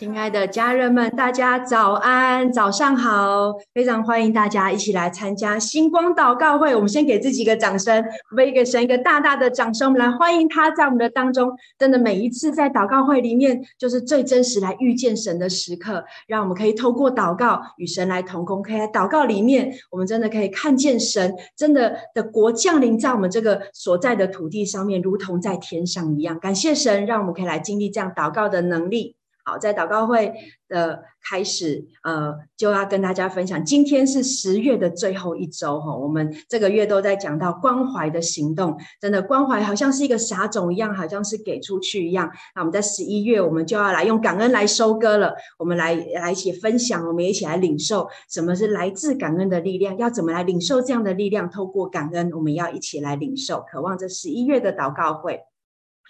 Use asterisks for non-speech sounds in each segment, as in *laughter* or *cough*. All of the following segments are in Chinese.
亲爱的家人们，大家早安，早上好！非常欢迎大家一起来参加星光祷告会。我们先给自己一个掌声，为给神一个大大的掌声。我们来欢迎他在我们的当中。真的，每一次在祷告会里面，就是最真实来遇见神的时刻。让我们可以透过祷告与神来同工，可以在祷告里面，我们真的可以看见神真的的国降临在我们这个所在的土地上面，如同在天上一样。感谢神，让我们可以来经历这样祷告的能力。好，在祷告会的开始，呃，就要跟大家分享，今天是十月的最后一周哈，我们这个月都在讲到关怀的行动，真的关怀好像是一个撒种一样，好像是给出去一样。那我们在十一月，我们就要来用感恩来收割了，我们来来一起分享，我们一起来领受什么是来自感恩的力量，要怎么来领受这样的力量？透过感恩，我们要一起来领受，渴望这十一月的祷告会。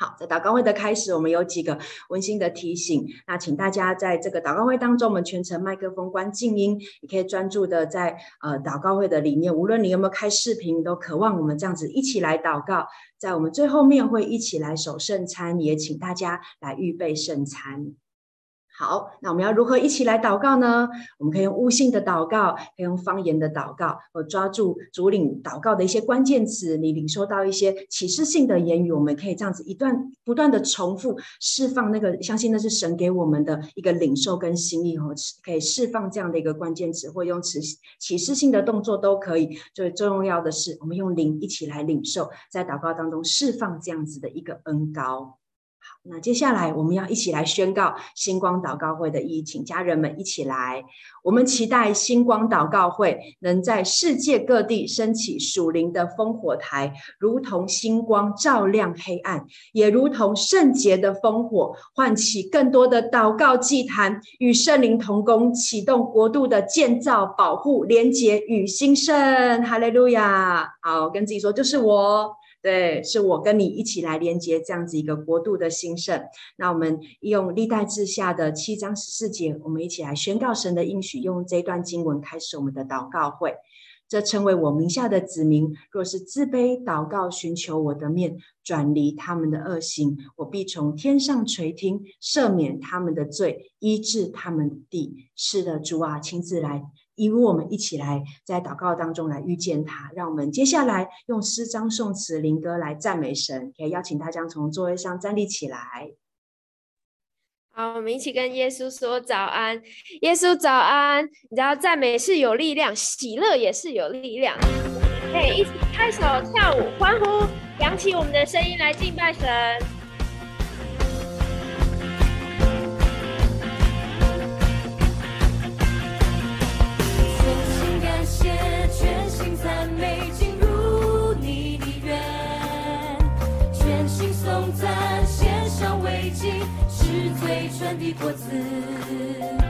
好，在祷告会的开始，我们有几个温馨的提醒。那请大家在这个祷告会当中，我们全程麦克风关静音，你可以专注的在呃祷告会的里面。无论你有没有开视频，都渴望我们这样子一起来祷告。在我们最后面会一起来守圣餐，也请大家来预备圣餐。好，那我们要如何一起来祷告呢？我们可以用悟性的祷告，可以用方言的祷告，或抓住主领祷告的一些关键词，你领受到一些启示性的言语，我们可以这样子一段不断的重复释放那个，相信那是神给我们的一个领受跟心意哦，可以释放这样的一个关键词，或用启启示性的动作都可以。最重要的是，我们用灵一起来领受，在祷告当中释放这样子的一个恩膏。那接下来我们要一起来宣告星光祷告会的意义，请家人们一起来。我们期待星光祷告会能在世界各地升起属灵的烽火台，如同星光照亮黑暗，也如同圣洁的烽火唤起更多的祷告祭坛，与圣灵同工，启动国度的建造、保护、连结与兴盛。哈利路亚！好，跟自己说，就是我。对，是我跟你一起来连接这样子一个国度的兴盛。那我们用历代志下的七章十四节，我们一起来宣告神的应许，用这段经文开始我们的祷告会。这称为我名下的子民，若是自卑祷告，寻求我的面，转离他们的恶行，我必从天上垂听，赦免他们的罪，医治他们的地。是的，主啊，亲自来。与我们一起来在祷告当中来遇见他，让我们接下来用诗章、颂词、灵歌来赞美神。可以邀请大家从座位上站立起来。好，我们一起跟耶稣说早安。耶稣早安！你知道赞美是有力量，喜乐也是有力量。可以一起拍手、跳舞、欢呼，扬起我们的声音来敬拜神。的果子，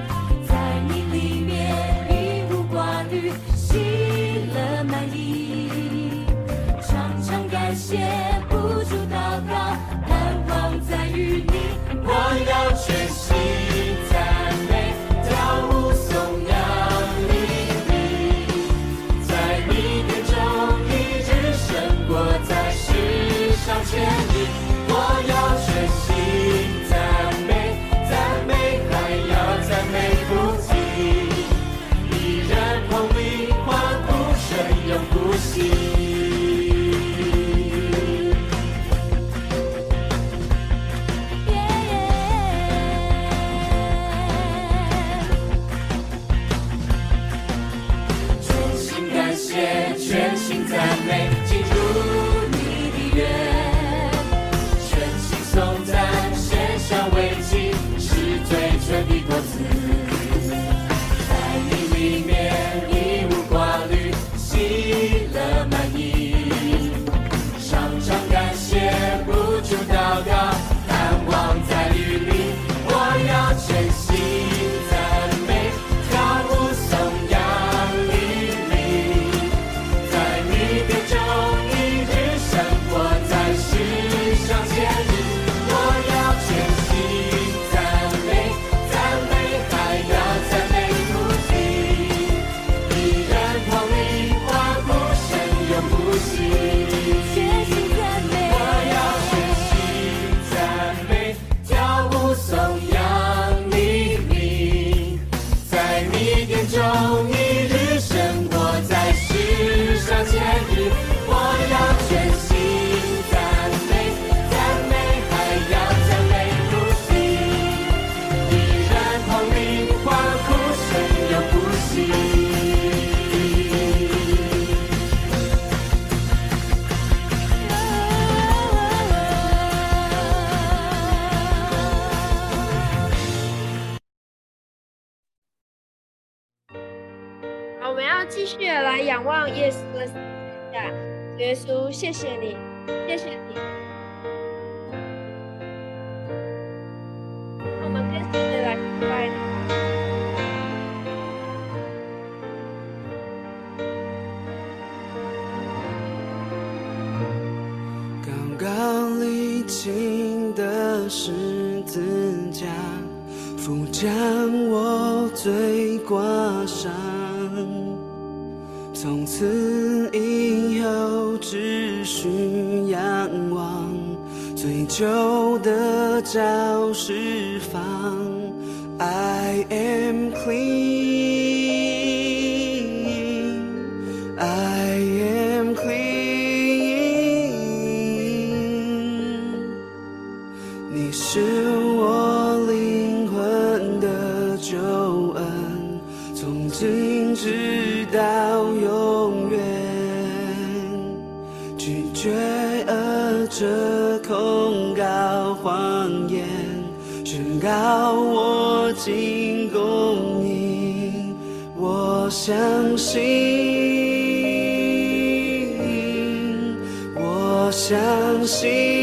无情的十字架，负将我罪挂上。从此以后，只需仰望，醉酒的教室房。I am clean. 相信我相信。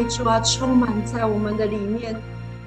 爱，主啊，充满在我们的里面。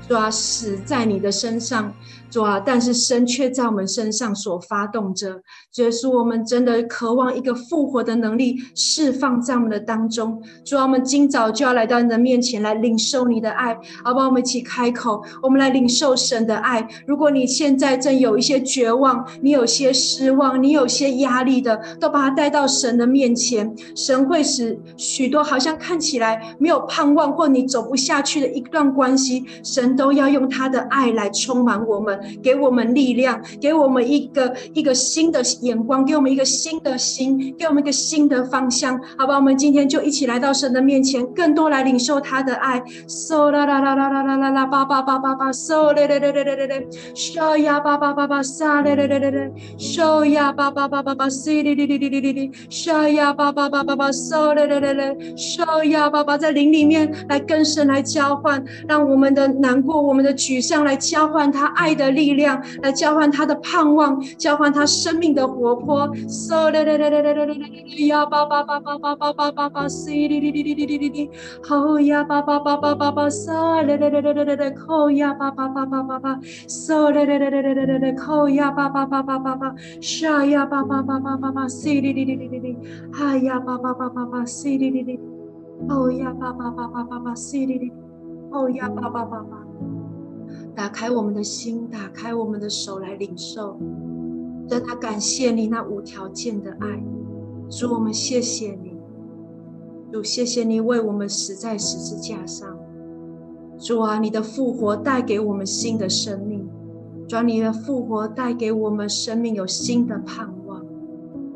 主啊，死在你的身上。主啊，但是神却在我们身上所发动着，主是我们真的渴望一个复活的能力释放在我们的当中。主啊，我们今早就要来到你的面前来领受你的爱，好不好？我们一起开口，我们来领受神的爱。如果你现在正有一些绝望，你有些失望，你有些压力的，都把它带到神的面前。神会使许多好像看起来没有盼望或你走不下去的一段关系，神都要用他的爱来充满我们。给我们力量，给我们一个一个新的眼光，给我们一个新的心，给我们一个新的方向，好吧？我们今天就一起来到神的面前，更多来领受他的爱。So 啦啦啦啦啦啦啦啦，叭叭叭叭叭，So 嘞嘞嘞嘞嘞嘞嘞，So 呀叭叭叭叭，Sa 嘞嘞嘞嘞嘞，So 呀叭叭叭叭叭，Si 哩哩哩哩哩哩哩，So 呀叭叭叭叭叭，So 嘞嘞嘞嘞，So 呀叭叭在灵里面来跟神来交换，让我们的难过、我们的沮丧来交换他爱的。力量来交换他的盼望，交换他生命的活泼。So 嘞嘞嘞嘞嘞嘞嘞嘞呀吧吧吧吧吧吧吧吧吧，C 哩哩哩哩哩哩哩哩，吼呀吧吧吧吧吧吧，So 嘞嘞嘞嘞嘞嘞嘞，吼呀吧吧吧吧吧吧，So 嘞嘞嘞嘞嘞嘞嘞嘞，吼呀吧吧吧吧吧吧，Sha 呀吧吧吧吧吧吧，C 哩哩哩哩哩哩，哈呀吧吧吧吧吧，C 哩哩哩，吼呀吧吧吧吧吧吧，C 哩哩，吼呀吧吧吧吧。打开我们的心，打开我们的手来领受。真的感谢你那无条件的爱，主我们谢谢你，主谢谢你为我们死在十字架上。主啊，你的复活带给我们新的生命，主啊，你的复活带给我们生命有新的盼望。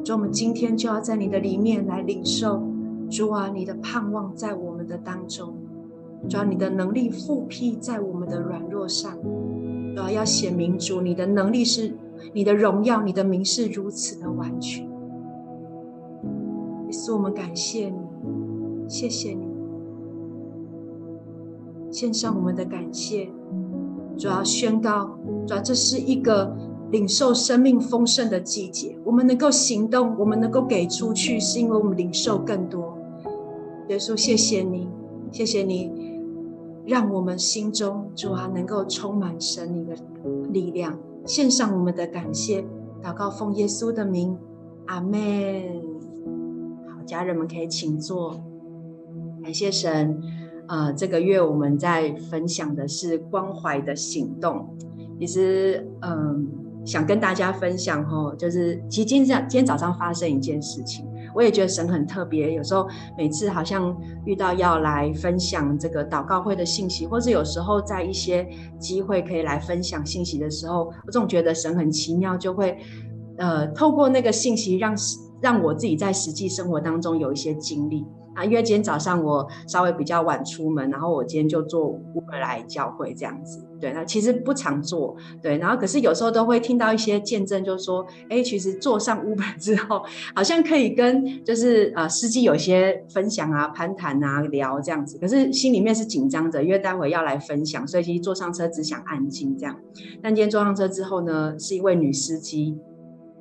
主，我们今天就要在你的里面来领受，主啊，你的盼望在我们的当中。主要你的能力覆庇在我们的软弱上，主要要显明主你的能力是你的荣耀，你的名是如此的完全。也是我们感谢你，谢谢你，献上我们的感谢。主要宣告，主要这是一个领受生命丰盛的季节。我们能够行动，我们能够给出去，是因为我们领受更多。耶稣，谢谢你，谢谢你。让我们心中主啊能够充满神你的力量，献上我们的感谢，祷告奉耶稣的名，阿门。好，家人们可以请坐，感谢神。呃，这个月我们在分享的是关怀的行动。其实，嗯、想跟大家分享哦，就是其实今天今天早上发生一件事情。我也觉得神很特别，有时候每次好像遇到要来分享这个祷告会的信息，或是有时候在一些机会可以来分享信息的时候，我总觉得神很奇妙，就会呃透过那个信息让让我自己在实际生活当中有一些经历。啊，因为今天早上我稍微比较晚出门，然后我今天就坐 Uber 来教会这样子。对，那其实不常坐，对，然后可是有时候都会听到一些见证，就是说，哎，其实坐上 Uber *laughs* 之后，好像可以跟就是呃司机有一些分享啊、攀谈啊、聊这样子。可是心里面是紧张的，因为待会要来分享，所以其实坐上车只想安静这样。但今天坐上车之后呢，是一位女司机，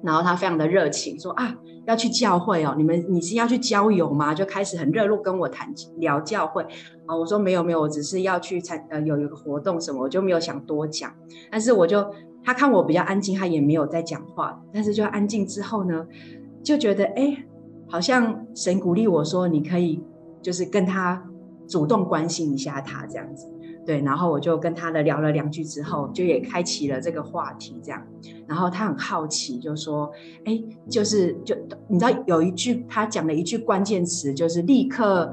然后他非常的热情，说啊。要去教会哦，你们你是要去郊游吗？就开始很热络跟我谈聊教会啊。我说没有没有，我只是要去参呃有一个活动什么，我就没有想多讲。但是我就他看我比较安静，他也没有在讲话。但是就安静之后呢，就觉得哎，好像神鼓励我说，你可以就是跟他主动关心一下他这样子。对，然后我就跟他的聊了两句之后，就也开启了这个话题，这样。然后他很好奇，就说：“哎，就是就你知道有一句他讲了一句关键词，就是立刻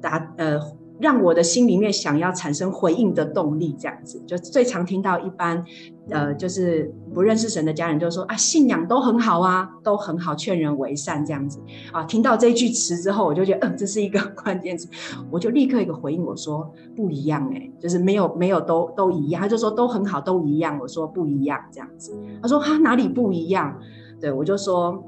答呃。”让我的心里面想要产生回应的动力，这样子就最常听到一般，呃，就是不认识神的家人就说啊，信仰都很好啊，都很好，劝人为善这样子啊。听到这句词之后，我就觉得，嗯，这是一个 *laughs* 关键词，我就立刻一个回应，我说不一样哎，就是没有没有都都一样，他就说都很好，都一样，我说不一样这样子，他说哈哪里不一样？对，我就说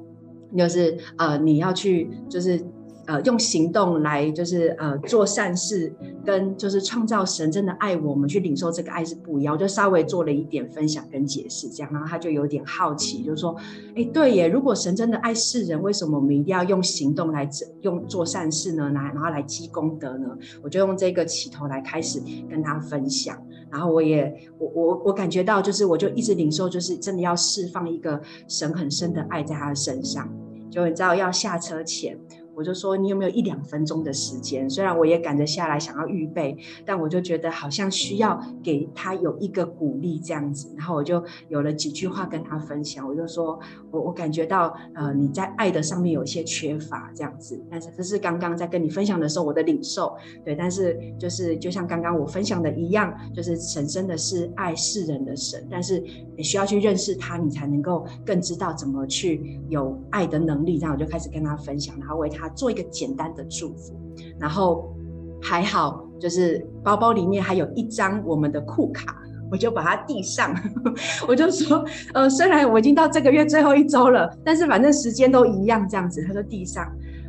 就是呃你要去就是。呃，用行动来就是呃做善事，跟就是创造神真的爱我们去领受这个爱是不一样。我就稍微做了一点分享跟解释，这样，然后他就有点好奇，就说：“哎，对耶，如果神真的爱世人，为什么我们一定要用行动来用做善事呢？来，然后来积功德呢？”我就用这个起头来开始跟他分享，然后我也我我我感觉到，就是我就一直领受，就是真的要释放一个神很深的爱在他的身上。就你知道，要下车前。我就说，你有没有一两分钟的时间？虽然我也赶着下来想要预备，但我就觉得好像需要给他有一个鼓励这样子。然后我就有了几句话跟他分享。我就说我我感觉到呃你在爱的上面有一些缺乏这样子。但是这是刚刚在跟你分享的时候我的领受，对。但是就是就像刚刚我分享的一样，就是神真的是爱世人的神，但是你需要去认识他，你才能够更知道怎么去有爱的能力。然后我就开始跟他分享，然后为他。做一个简单的祝福，然后还好，就是包包里面还有一张我们的库卡，我就把它递上，*laughs* 我就说，呃，虽然我已经到这个月最后一周了，但是反正时间都一样，这样子，他说递上，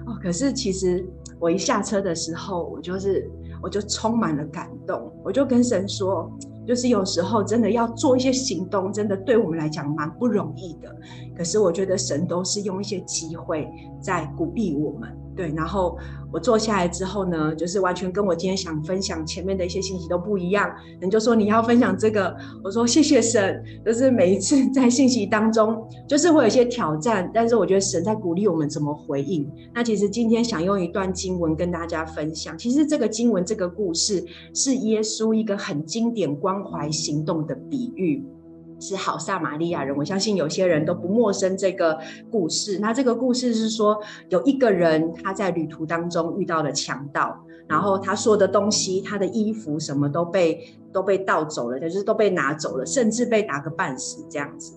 哦，可是其实我一下车的时候，我就是我就充满了感动，我就跟神说。就是有时候真的要做一些行动，真的对我们来讲蛮不容易的。可是我觉得神都是用一些机会在鼓励我们。对，然后我坐下来之后呢，就是完全跟我今天想分享前面的一些信息都不一样。人就说你要分享这个，我说谢谢神。就是每一次在信息当中，就是会有一些挑战，但是我觉得神在鼓励我们怎么回应。那其实今天想用一段经文跟大家分享。其实这个经文这个故事是耶稣一个很经典关怀行动的比喻。是好撒玛利亚人，我相信有些人都不陌生这个故事。那这个故事是说，有一个人他在旅途当中遇到了强盗，然后他说的东西，他的衣服什么都被都被盗走了，就是都被拿走了，甚至被打个半死这样子。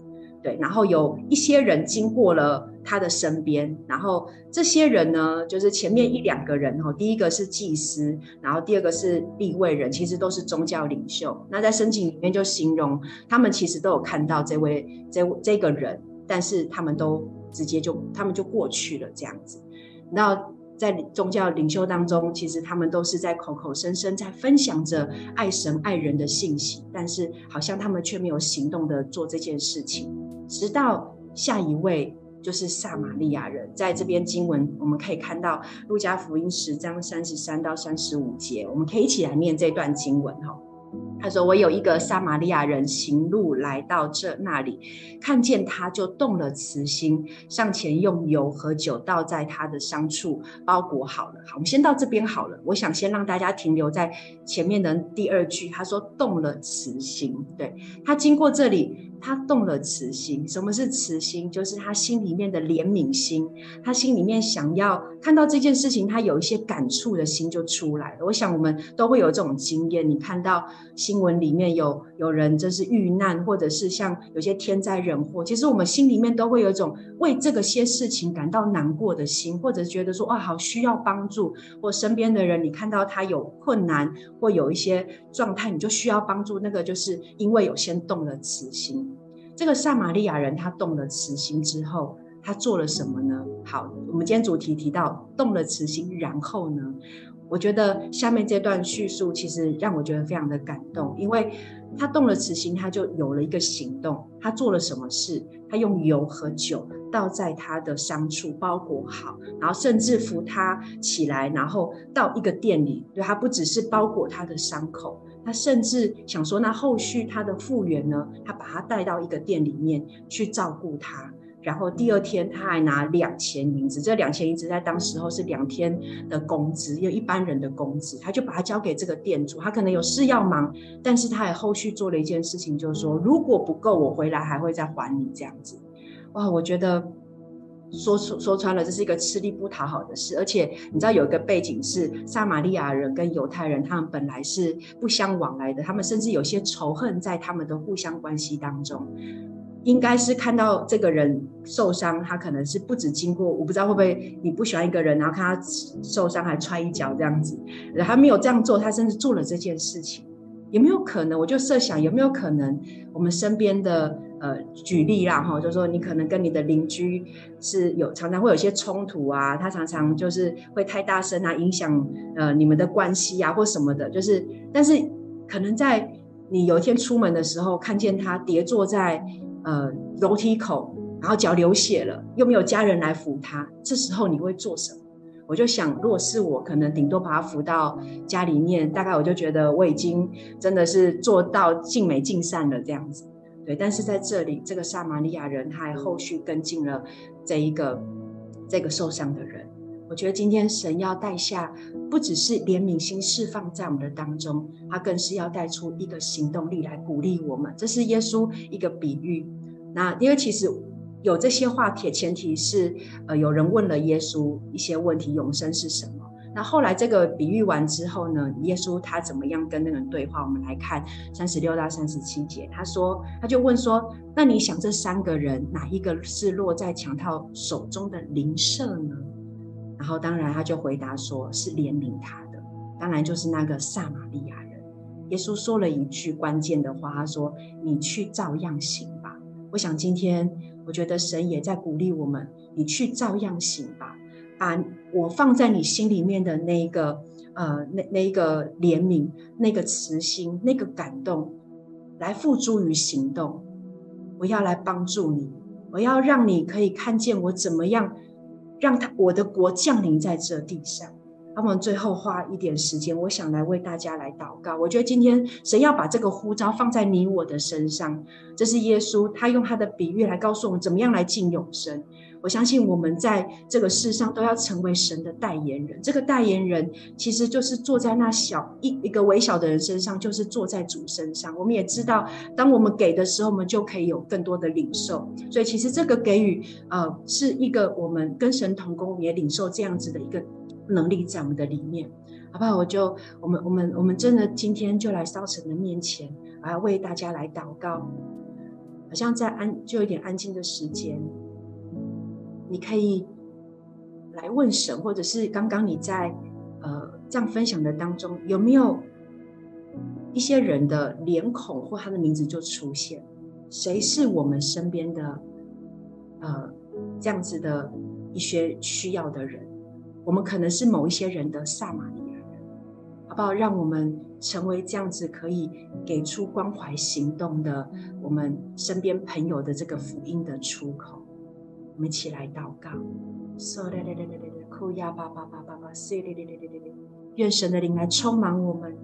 对，然后有一些人经过了他的身边，然后这些人呢，就是前面一两个人哈，第一个是祭司，然后第二个是立位人，其实都是宗教领袖。那在圣经里面就形容他们其实都有看到这位这这个人，但是他们都直接就他们就过去了这样子。那在宗教领袖当中，其实他们都是在口口声声在分享着爱神爱人的信息，但是好像他们却没有行动的做这件事情。直到下一位就是撒玛利亚人，在这边经文我们可以看到路加福音十章三十三到三十五节，我们可以一起来念这段经文哈。他说：“我有一个撒玛利亚人行路来到这那里，看见他就动了慈心，上前用油和酒倒在他的伤处，包裹好了。好，我们先到这边好了。我想先让大家停留在前面的第二句，他说动了慈心，对，他经过这里。”他动了慈心，什么是慈心？就是他心里面的怜悯心，他心里面想要看到这件事情，他有一些感触的心就出来了。我想我们都会有这种经验，你看到新闻里面有有人就是遇难，或者是像有些天灾人祸，其实我们心里面都会有一种为这个些事情感到难过的心，或者觉得说哇，好需要帮助，或身边的人你看到他有困难或有一些状态，你就需要帮助，那个就是因为有先动了慈心。这个撒玛利亚人他动了慈心之后，他做了什么呢？好，我们今天主题提到动了慈心，然后呢，我觉得下面这段叙述其实让我觉得非常的感动，因为他动了慈心，他就有了一个行动，他做了什么事？他用油和酒倒在他的伤处，包裹好，然后甚至扶他起来，然后到一个店里，对，他不只是包裹他的伤口。他甚至想说，那后续他的复原呢？他把他带到一个店里面去照顾他，然后第二天他还拿两千银子，这两千银子在当时候是两天的工资，有一般人的工资，他就把它交给这个店主，他可能有事要忙，但是他也后续做了一件事情，就是说如果不够，我回来还会再还你这样子。哇，我觉得。说说说穿了，这是一个吃力不讨好的事，而且你知道有一个背景是撒玛利亚人跟犹太人，他们本来是不相往来的，他们甚至有些仇恨在他们的互相关系当中。应该是看到这个人受伤，他可能是不止经过，我不知道会不会你不喜欢一个人，然后看他受伤还踹一脚这样子，他没有这样做，他甚至做了这件事情，有没有可能？我就设想有没有可能，我们身边的呃举例啦哈，就说你可能跟你的邻居是有常常会有一些冲突啊，他常常就是会太大声啊，影响呃你们的关系啊或什么的，就是但是可能在你有一天出门的时候，看见他跌坐在呃楼梯口，然后脚流血了，又没有家人来扶他，这时候你会做什么？我就想，如果是我，可能顶多把他扶到家里面，大概我就觉得我已经真的是做到尽美尽善了这样子。对，但是在这里，这个撒玛利亚人他还后续跟进了这一个这个受伤的人。我觉得今天神要带下，不只是怜悯心释放在我们的当中，他更是要带出一个行动力来鼓励我们。这是耶稣一个比喻。那因为其实。有这些话帖，前提是呃有人问了耶稣一些问题，永生是什么？那后来这个比喻完之后呢，耶稣他怎么样跟那个人对话？我们来看三十六到三十七节，他说他就问说：那你想这三个人哪一个是落在强盗手中的邻舍呢？然后当然他就回答说是怜悯他的，当然就是那个撒玛利亚人。耶稣说了一句关键的话，他说：你去照样行吧。我想今天。我觉得神也在鼓励我们，你去照样行吧，把我放在你心里面的那一个呃，那那一个怜悯、那个慈心、那个感动，来付诸于行动。我要来帮助你，我要让你可以看见我怎么样让他我的国降临在这地上。那我们最后花一点时间，我想来为大家来祷告。我觉得今天神要把这个呼召放在你我的身上，这是耶稣他用他的比喻来告诉我们怎么样来进永生。我相信我们在这个世上都要成为神的代言人。这个代言人其实就是坐在那小一一个微小的人身上，就是坐在主身上。我们也知道，当我们给的时候，我们就可以有更多的领受。所以其实这个给予，呃，是一个我们跟神同工也领受这样子的一个。能力在我们的里面，好不好？我就我们我们我们真的今天就来到神的面前，我要为大家来祷告。好像在安就有点安静的时间，你可以来问神，或者是刚刚你在呃这样分享的当中，有没有一些人的脸孔或他的名字就出现？谁是我们身边的呃这样子的一些需要的人？我们可能是某一些人的撒玛利亚人，好不好？让我们成为这样子可以给出关怀行动的我们身边朋友的这个福音的出口。我们一起来祷告。愿神的灵来充满我们，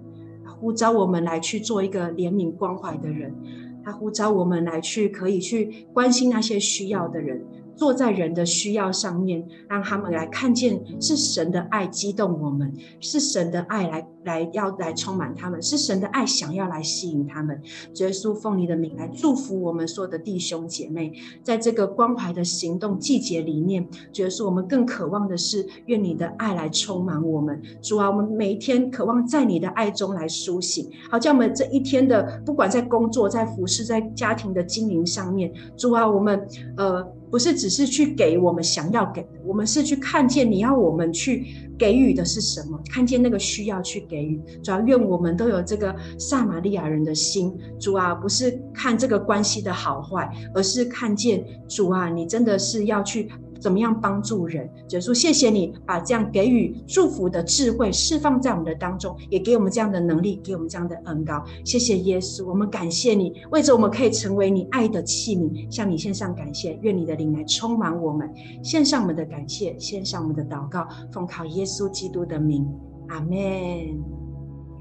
呼召我们来去做一个怜悯关怀的人。他呼召我们来去可以去关心那些需要的人。坐在人的需要上面，让他们来看见是神的爱激动我们，是神的爱来来要来充满他们，是神的爱想要来吸引他们。耶稣奉你的名来祝福我们所有的弟兄姐妹，在这个关怀的行动季节里面，耶稣我们更渴望的是愿你的爱来充满我们。主啊，我们每一天渴望在你的爱中来苏醒，好叫我们这一天的不管在工作、在服侍、在家庭的经营上面，主啊，我们呃。不是只是去给我们想要给的，我们是去看见你要我们去给予的是什么，看见那个需要去给予。主要愿我们都有这个撒玛利亚人的心，主啊，不是看这个关系的好坏，而是看见主啊，你真的是要去。怎么样帮助人？耶稣，谢谢你把这样给予祝福的智慧释放在我们的当中，也给我们这样的能力，给我们这样的恩膏。谢谢耶稣，我们感谢你，为着我们可以成为你爱的器皿，向你献上感谢。愿你的灵来充满我们，献上我们的感谢，献上我们的祷告，奉靠耶稣基督的名，阿门。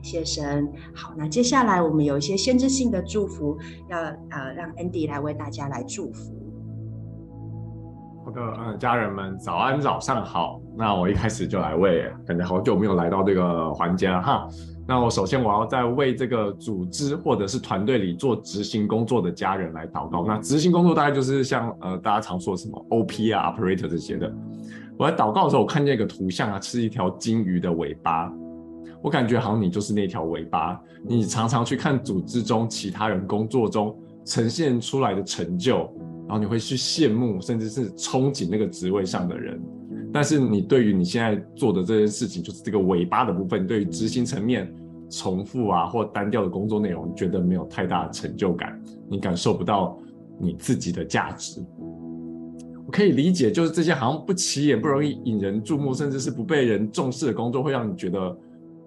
谢神。好，那接下来我们有一些先知性的祝福，要呃让 Andy 来为大家来祝福。嗯，家人们早安，早上好。那我一开始就来为，感觉好久没有来到这个环节了哈。那我首先我要在为这个组织或者是团队里做执行工作的家人来祷告。那执行工作大概就是像呃大家常说什么 OP 啊、Operator 这些的。我在祷告的时候，我看见一个图像啊，是一条金鱼的尾巴。我感觉好像你就是那条尾巴。你常常去看组织中其他人工作中呈现出来的成就。然后你会去羡慕，甚至是憧憬那个职位上的人，但是你对于你现在做的这件事情，就是这个尾巴的部分，对于执行层面重复啊或单调的工作内容，觉得没有太大的成就感，你感受不到你自己的价值。我可以理解，就是这些好像不起眼、不容易引人注目，甚至是不被人重视的工作，会让你觉得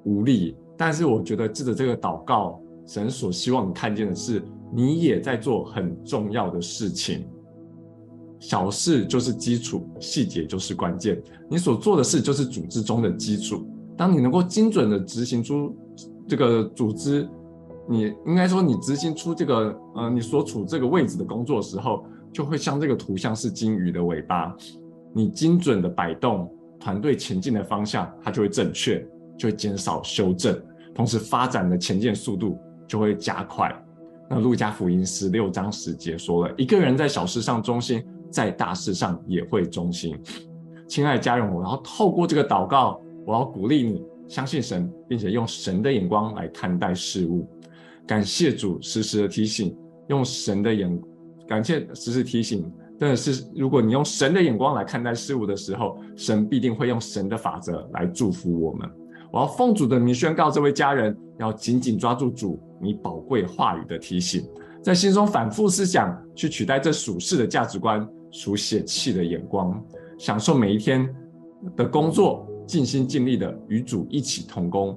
无力。但是我觉得，借着这个祷告，神所希望你看见的是，你也在做很重要的事情。小事就是基础，细节就是关键。你所做的事就是组织中的基础。当你能够精准地执行出这个组织，你应该说你执行出这个呃你所处这个位置的工作时候，就会像这个图像是鲸鱼的尾巴。你精准的摆动团队前进的方向，它就会正确，就会减少修正，同时发展的前进速度就会加快。那路加福音十六章十节说了，一个人在小事上忠心，在大事上也会忠心。亲爱的家人，我要透过这个祷告，我要鼓励你相信神，并且用神的眼光来看待事物。感谢主时时的提醒，用神的眼，感谢时时提醒，真的是如果你用神的眼光来看待事物的时候，神必定会用神的法则来祝福我们。我要奉主的名宣告，这位家人要紧紧抓住主你宝贵话语的提醒，在心中反复思想，去取代这属世的价值观、属血气的眼光，享受每一天的工作，尽心尽力的与主一起同工。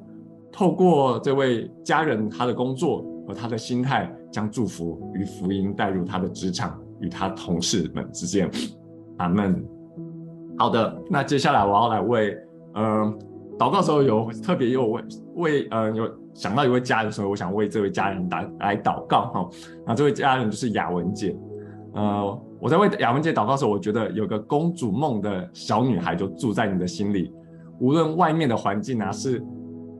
透过这位家人他的工作和他的心态，将祝福与福音带入他的职场与他同事们之间。阿门。好的，那接下来我要来为嗯。呃祷告的时候有特别有为为呃有想到一位家人，所以我想为这位家人来来祷告哈。那这位家人就是雅文姐，呃，我在为雅文姐祷告的时候，我觉得有个公主梦的小女孩就住在你的心里，无论外面的环境啊是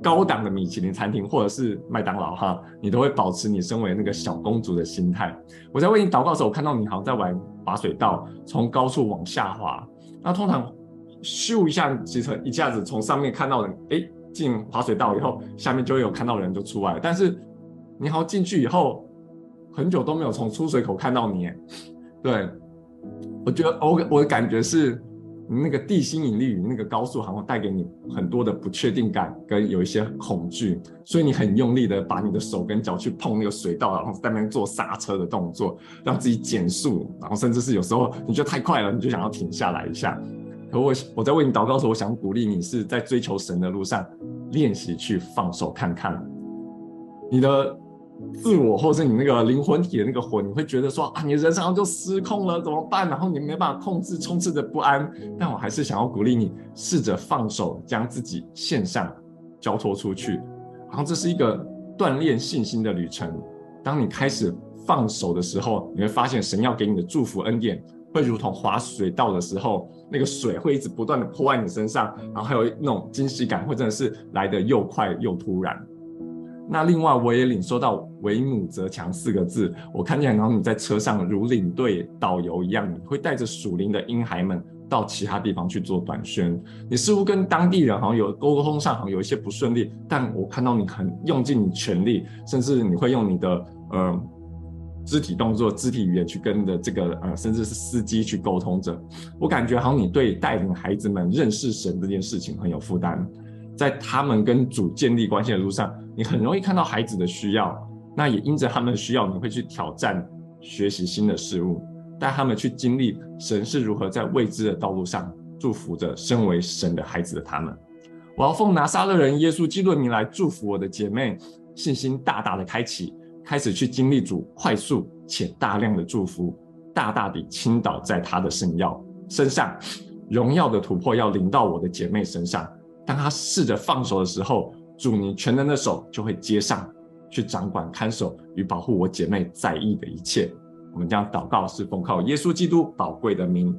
高档的米其林餐厅或者是麦当劳哈，你都会保持你身为那个小公主的心态。我在为你祷告的时候，我看到你好像在玩滑水道，从高处往下滑，那通常。咻一下，其实一下子从上面看到人，哎，进滑水道以后，下面就会有看到人就出来了。但是你好进去以后，很久都没有从出水口看到你。对，我觉得我我的感觉是，那个地心引力与那个高速好像带给你很多的不确定感跟有一些恐惧，所以你很用力的把你的手跟脚去碰那个水道，然后在那边做刹车的动作，让自己减速，然后甚至是有时候你觉得太快了，你就想要停下来一下。可我我在为你祷告的时候，我想鼓励你是在追求神的路上练习去放手看看，你的自我或是你那个灵魂体的那个魂，你会觉得说啊，你人生就失控了，怎么办？然后你没办法控制，充斥着不安。但我还是想要鼓励你，试着放手，将自己献上，交托出去。然后这是一个锻炼信心的旅程。当你开始放手的时候，你会发现神要给你的祝福恩典。会如同滑水道的时候，那个水会一直不断的泼在你身上，然后还有那种惊喜感，会真的是来的又快又突然。那另外我也领受到“为母则强”四个字，我看见然后你在车上如领队导游一样，你会带着属灵的婴孩们到其他地方去做短宣。你似乎跟当地人好像有沟通上好像有一些不顺利，但我看到你很用尽你全力，甚至你会用你的呃。肢体动作、肢体语言去跟着这个呃，甚至是司机去沟通着，我感觉好像你对带领孩子们认识神这件事情很有负担，在他们跟主建立关系的路上，你很容易看到孩子的需要，那也因着他们的需要，你会去挑战学习新的事物，带他们去经历神是如何在未知的道路上祝福着身为神的孩子的他们。我要奉拿撒勒人耶稣基督的名来祝福我的姐妹，信心大大的开启。开始去经历主快速且大量的祝福，大大地倾倒在他的圣要身上，荣耀的突破要临到我的姐妹身上。当他试着放手的时候，主你全能的手就会接上去掌管、看守与保护我姐妹在意的一切。我们将祷告是奉靠耶稣基督宝贵的名，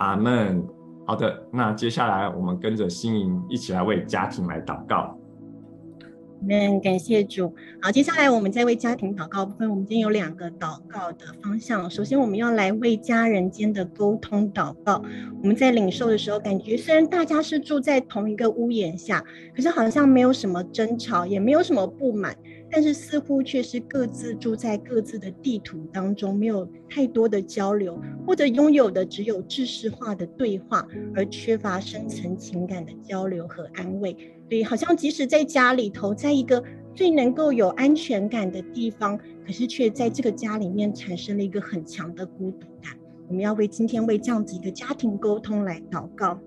阿门。好的，那接下来我们跟着心营一起来为家庭来祷告。们感谢主。好，接下来我们在为家庭祷告部分，我们今天有两个祷告的方向。首先，我们要来为家人间的沟通祷告。我们在领受的时候，感觉虽然大家是住在同一个屋檐下，可是好像没有什么争吵，也没有什么不满。但是似乎却是各自住在各自的地图当中，没有太多的交流，或者拥有的只有知识化的对话，而缺乏深层情感的交流和安慰。所以，好像即使在家里头，在一个最能够有安全感的地方，可是却在这个家里面产生了一个很强的孤独感。我们要为今天为这样子一个家庭沟通来祷告。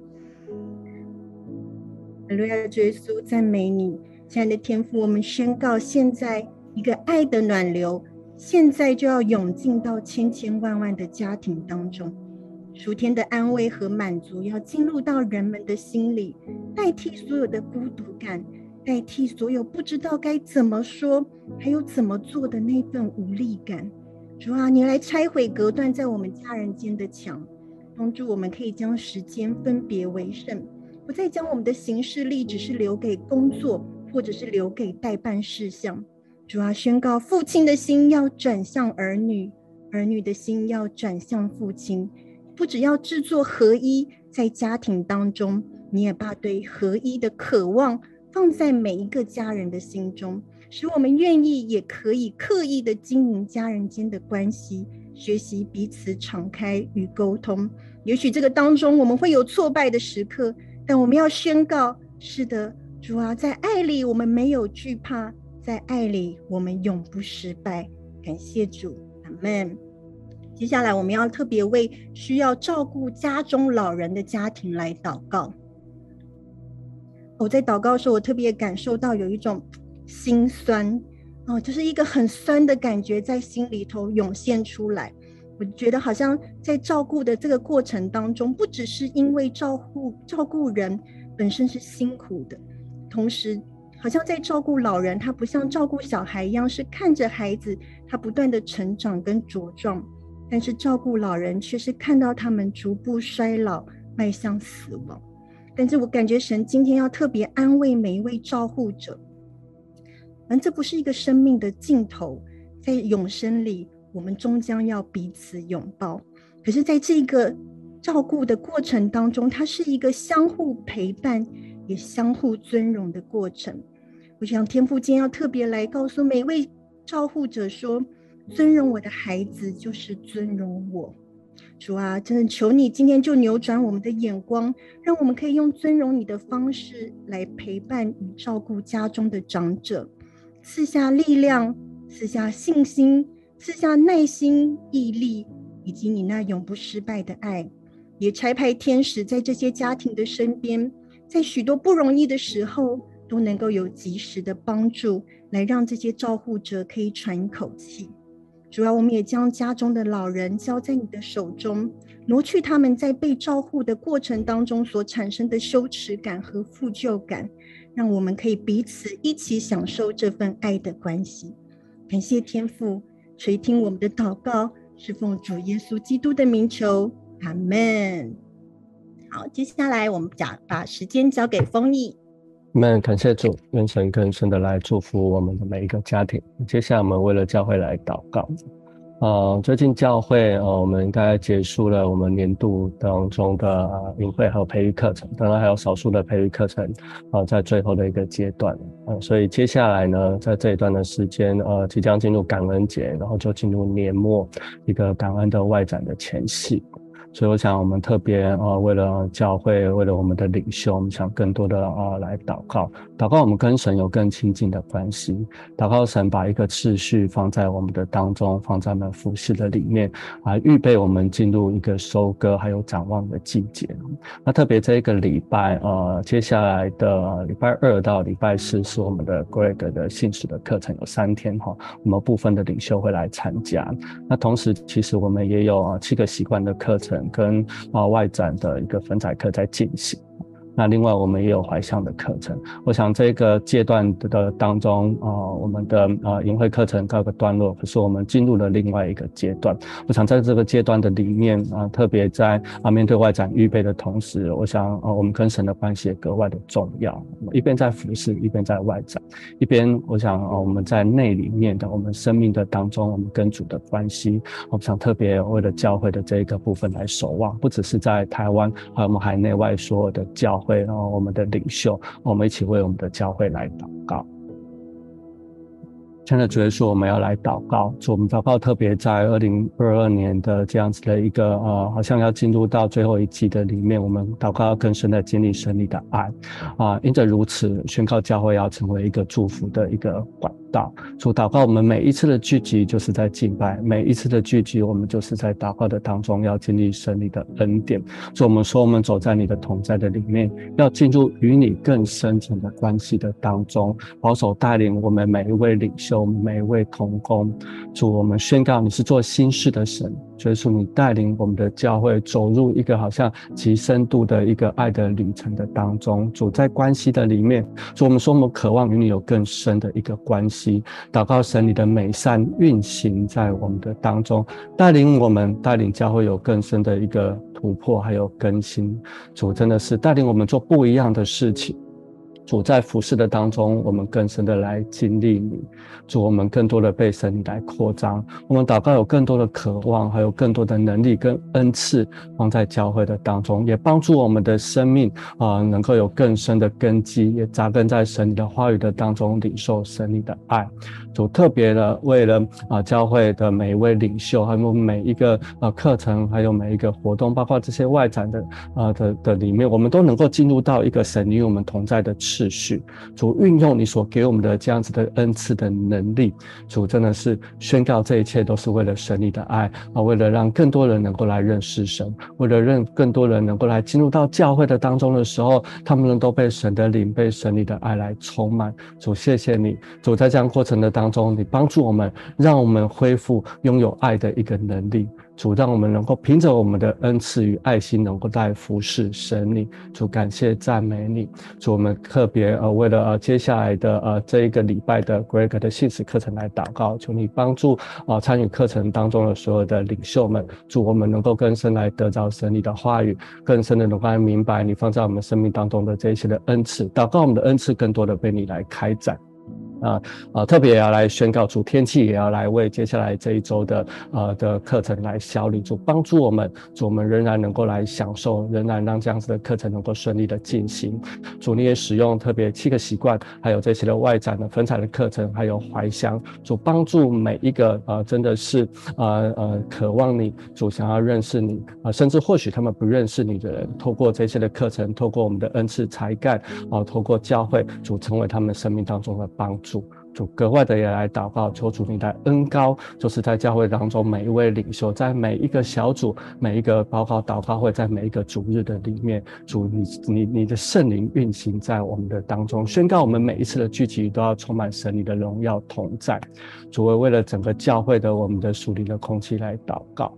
哈利亚，耶稣，赞美你，亲爱的天父，我们宣告，现在一个爱的暖流，现在就要涌进到千千万万的家庭当中，属天的安慰和满足要进入到人们的心里，代替所有的孤独感，代替所有不知道该怎么说，还有怎么做的那份无力感。主啊，你来拆毁隔断在我们家人间的墙，帮助我们可以将时间分别为圣，不再将我们的行事力只是留给工作，或者是留给待办事项。主啊，宣告父亲的心要转向儿女，儿女的心要转向父亲。不只要制作合一，在家庭当中，你也把对合一的渴望放在每一个家人的心中。使我们愿意，也可以刻意的经营家人间的关系，学习彼此敞开与沟通。也许这个当中我们会有挫败的时刻，但我们要宣告：是的，主啊，在爱里我们没有惧怕，在爱里我们永不失败。感谢主，阿门。接下来我们要特别为需要照顾家中老人的家庭来祷告。我在祷告的时候，我特别感受到有一种。心酸哦，就是一个很酸的感觉在心里头涌现出来。我觉得好像在照顾的这个过程当中，不只是因为照顾照顾人本身是辛苦的，同时好像在照顾老人，他不像照顾小孩一样，是看着孩子他不断的成长跟茁壮，但是照顾老人却是看到他们逐步衰老，迈向死亡。但是我感觉神今天要特别安慰每一位照护者。而这不是一个生命的尽头，在永生里，我们终将要彼此拥抱。可是，在这个照顾的过程当中，它是一个相互陪伴，也相互尊荣的过程。我想天父今天要特别来告诉每一位照护者说：尊荣我的孩子，就是尊荣我。主啊，真的求你今天就扭转我们的眼光，让我们可以用尊荣你的方式来陪伴与照顾家中的长者。赐下力量，赐下信心，赐下耐心、毅力，以及你那永不失败的爱。也差派天使在这些家庭的身边，在许多不容易的时候，都能够有及时的帮助，来让这些照护者可以喘一口气。主要我们也将家中的老人交在你的手中，挪去他们在被照护的过程当中所产生的羞耻感和负疚感。让我们可以彼此一起享受这份爱的关系。感谢天父垂听我们的祷告，是奉主耶稣基督的名求，阿门。好，接下来我们讲，把时间交给丰毅。阿门，感谢主，愿神更深的来祝福我们的每一个家庭。接下来我们为了教会来祷告。呃，最近教会呃，我们应该结束了我们年度当中的营会和培育课程，当然还有少数的培育课程，呃，在最后的一个阶段，呃，所以接下来呢，在这一段的时间，呃，即将进入感恩节，然后就进入年末一个感恩的外展的前夕。所以我想，我们特别呃，为了教会，为了我们的领袖，我们想更多的呃来祷告，祷告我们跟神有更亲近的关系，祷告神把一个次序放在我们的当中，放在我们服事的里面，啊，预备我们进入一个收割还有展望的季节。那特别这一个礼拜，呃，接下来的礼拜二到礼拜四是我们的 Greg 的信使的课程，有三天哈，我们部分的领袖会来参加。那同时，其实我们也有七个习惯的课程。跟啊外展的一个粉彩课在进行。那另外我们也有怀象的课程，我想这个阶段的当中啊、呃，我们的啊营会课程告一个段落，可是我们进入了另外一个阶段。我想在这个阶段的里面啊、特别在啊面对外展预备的同时，我想啊、我们跟神的关系也格外的重要。一边在服侍，一边在外展，一边我想啊、我们在内里面的我们生命的当中，我们跟主的关系，我想特别为了教会的这一个部分来守望，不只是在台湾，还有我们海内外所有的教。会，然后我们的领袖，我们一起为我们的教会来祷告。亲爱的主耶稣，我们要来祷告。主，我们祷告特别在二零二二年的这样子的一个呃，好像要进入到最后一季的里面，我们祷告要更深的经历神你的爱啊，因着如此，宣告教会要成为一个祝福的一个管祷。主，祷告我们每一次的聚集就是在敬拜，每一次的聚集我们就是在祷告的当中要经历神你的恩典。主，我们说我们走在你的同在的里面，要进入与你更深层的关系的当中，保守带领我们每一位领袖。每一位同工，主，我们宣告你是做新事的神，所以说你带领我们的教会走入一个好像极深度的一个爱的旅程的当中。主，在关系的里面，主，我们说我们渴望与你有更深的一个关系，祷告神你的美善运行在我们的当中，带领我们带领教会有更深的一个突破，还有更新。主，真的是带领我们做不一样的事情。主，在服事的当中，我们更深的来经历你。主，我们更多的被神来扩张。我们祷告有更多的渴望，还有更多的能力跟恩赐放在教会的当中，也帮助我们的生命啊、能够有更深的根基，也扎根在神的话语的当中，领受神你的爱。主，特别的为了啊、教会的每一位领袖，还有每一个呃课程，还有每一个活动，包括这些外展的啊、的的里面，我们都能够进入到一个神与我们同在的秩序，主运用你所给我们的这样子的恩赐的能力，主真的是宣告这一切都是为了神你的爱啊，为了让更多人能够来认识神，为了让更多人能够来进入到教会的当中的时候，他们能够被神的灵、被神你的爱来充满。主，谢谢你，主在这样过程的当中，你帮助我们，让我们恢复拥有爱的一个能力。主，让我们能够凭着我们的恩赐与爱心，能够来服侍神你。主，感谢赞美你。主，我们特别呃，为了呃接下来的呃这一个礼拜的 Greg 的信实课程来祷告，求你帮助啊参与课程当中的所有的领袖们。主，我们能够更深来得着神你的话语，更深的能够来明白你放在我们生命当中的这一些的恩赐。祷告我们的恩赐更多的被你来开展。啊啊！特别也要来宣告主，天气也要来为接下来这一周的呃的课程来效力，主帮助我们，主我们仍然能够来享受，仍然让这样子的课程能够顺利的进行。主你也使用特别七个习惯，还有这些的外展的分彩的课程，还有怀乡，主帮助每一个呃真的是呃呃渴望你，主想要认识你啊、甚至或许他们不认识你的人，透过这些的课程，透过我们的恩赐才干啊、透过教会，主成为他们生命当中的帮。主主格外的也来祷告，求主你来恩高，就是在教会当中每一位领袖，在每一个小组、每一个报告祷告会，在每一个主日的里面，主你你你的圣灵运行在我们的当中，宣告我们每一次的聚集都要充满神你的荣耀同在。主为为了整个教会的我们的属灵的空气来祷告。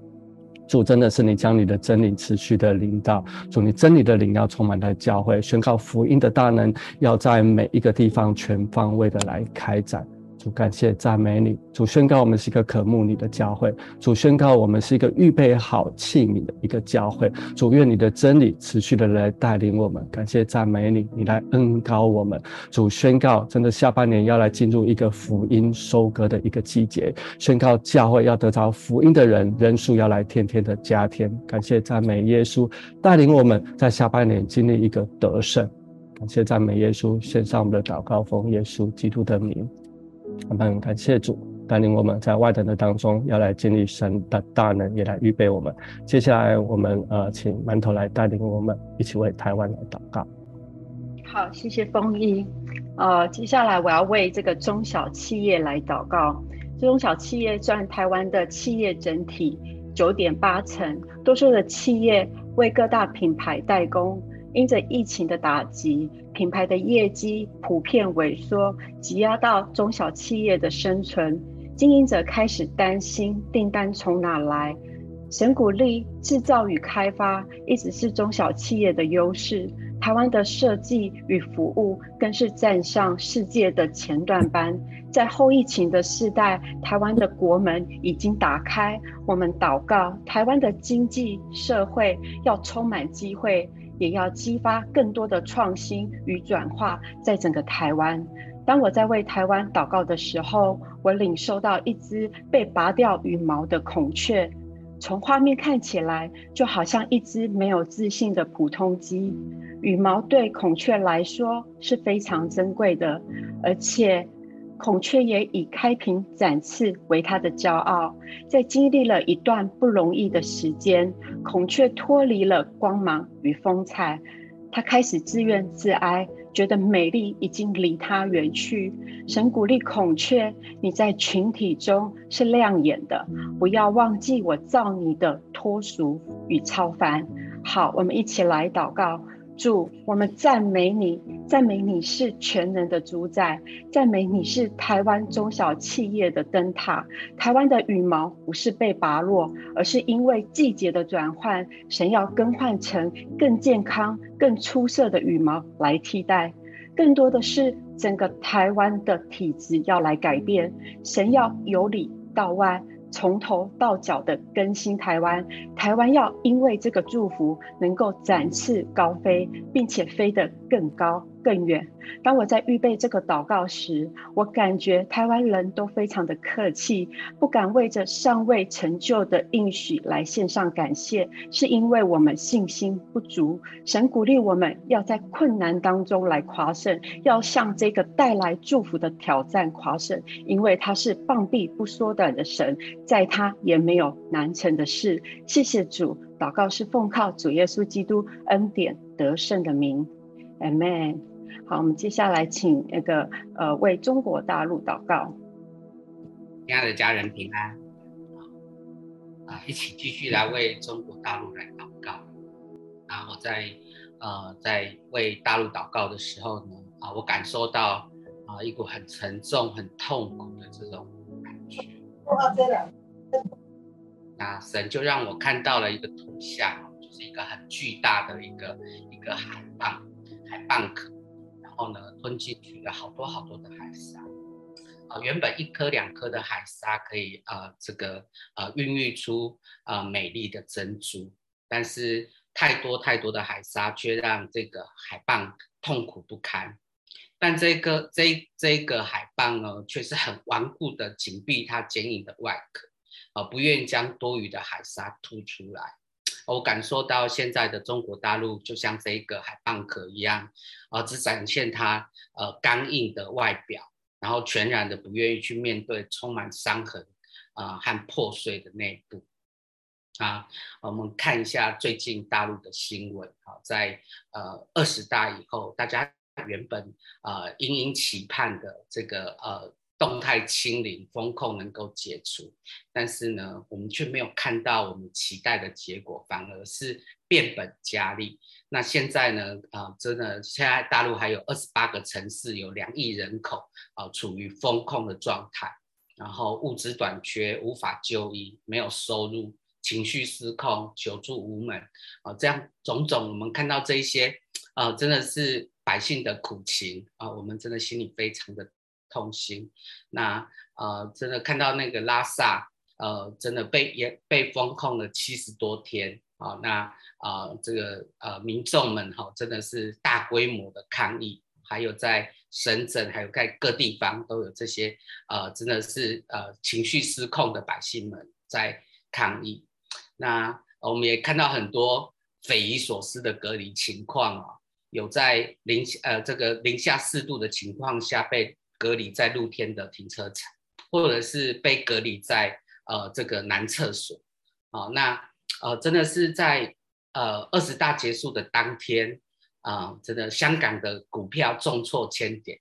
主真的是你将你的真理持续的领导，主你真理的领要充满在教会，宣告福音的大能要在每一个地方全方位的来开展。主感谢赞美你，主宣告我们是一个渴慕你的教会，主宣告我们是一个预备好器皿的一个教会。主愿你的真理持续的来带领我们，感谢赞美你，你来恩膏我们。主宣告，真的下半年要来进入一个福音收割的一个季节，宣告教会要得着福音的人人数要来天天的加添。感谢赞美耶稣带领我们在下半年经历一个得胜。感谢赞美耶稣，献上我们的祷告，奉耶稣基督的名。我们感谢主带领我们在外等的当中，要来经历神的大能，也来预备我们。接下来，我们呃，请馒头来带领我们一起为台湾来祷告。好，谢谢风衣。呃，接下来我要为这个中小企业来祷告。中小企业占台湾的企业整体九点八成，多数的企业为各大品牌代工。因着疫情的打击，品牌的业绩普遍萎缩，挤压到中小企业的生存。经营者开始担心订单从哪来。神鼓励制造与开发，一直是中小企业的优势。台湾的设计与服务更是站上世界的前段班。在后疫情的世代，台湾的国门已经打开。我们祷告，台湾的经济社会要充满机会。也要激发更多的创新与转化，在整个台湾。当我在为台湾祷告的时候，我领受到一只被拔掉羽毛的孔雀，从画面看起来就好像一只没有自信的普通鸡。羽毛对孔雀来说是非常珍贵的，而且孔雀也以开屏展翅为他的骄傲。在经历了一段不容易的时间，孔雀脱离了光芒与风采，他开始自怨自哀，觉得美丽已经离他远去。神鼓励孔雀，你在群体中是亮眼的，不要忘记我造你的脱俗与超凡。好，我们一起来祷告。主，我们赞美你，赞美你是全能的主宰，赞美你是台湾中小企业的灯塔。台湾的羽毛不是被拔落，而是因为季节的转换，神要更换成更健康、更出色的羽毛来替代。更多的是整个台湾的体质要来改变，神要由里到外。从头到脚的更新台湾，台湾要因为这个祝福，能够展翅高飞，并且飞得更高。更远。当我在预备这个祷告时，我感觉台湾人都非常的客气，不敢为着尚未成就的应许来献上感谢，是因为我们信心不足。神鼓励我们要在困难当中来夸胜，要向这个带来祝福的挑战夸胜，因为他是膀臂不缩短的神，在他也没有难成的事。谢谢主，祷告是奉靠主耶稣基督恩典得胜的名，Amen。好，我们接下来请那个呃为中国大陆祷告。亲爱的家人平安，啊，一起继续来为中国大陆来祷告。然后在呃在为大陆祷告的时候呢，啊，我感受到啊一股很沉重、很痛苦的这种感觉。那神就让我看到了一个图像，就是一个很巨大的一个一个海浪，海蚌壳。然后呢，吞进去了好多好多的海沙，啊、原本一颗两颗的海沙可以呃这个呃孕育出呃美丽的珍珠，但是太多太多的海沙却让这个海蚌痛苦不堪。但这个这这个海蚌呢，却是很顽固的紧闭它坚硬的外壳，啊、不愿将多余的海沙吐出来。我感受到现在的中国大陆就像这个海蚌壳一样，呃，只展现它呃刚硬的外表，然后全然的不愿意去面对充满伤痕啊、和破碎的内部。啊，我们看一下最近大陆的新闻啊，在呃二十大以后，大家原本呃殷殷期盼的这个呃。动态清零风控能够解除，但是呢，我们却没有看到我们期待的结果，反而是变本加厉。那现在呢，啊、真的，现在大陆还有二十八个城市，有两亿人口，啊、处于封控的状态，然后物资短缺，无法就医，没有收入，情绪失控，求助无门，啊、这样种种，我们看到这一些，啊、真的是百姓的苦情啊、我们真的心里非常的。痛心，那呃，真的看到那个拉萨，呃，真的被也被封控了七十多天啊、那啊、呃，这个呃，民众们哈、哦，真的是大规模的抗议，还有在深圳，还有在各地方都有这些呃，真的是呃情绪失控的百姓们在抗议。那我们也看到很多匪夷所思的隔离情况啊、哦，有在零呃这个零下四度的情况下被。隔离在露天的停车场，或者是被隔离在呃这个男厕所，啊、那呃真的是在呃二十大结束的当天啊、呃，真的香港的股票重挫千点，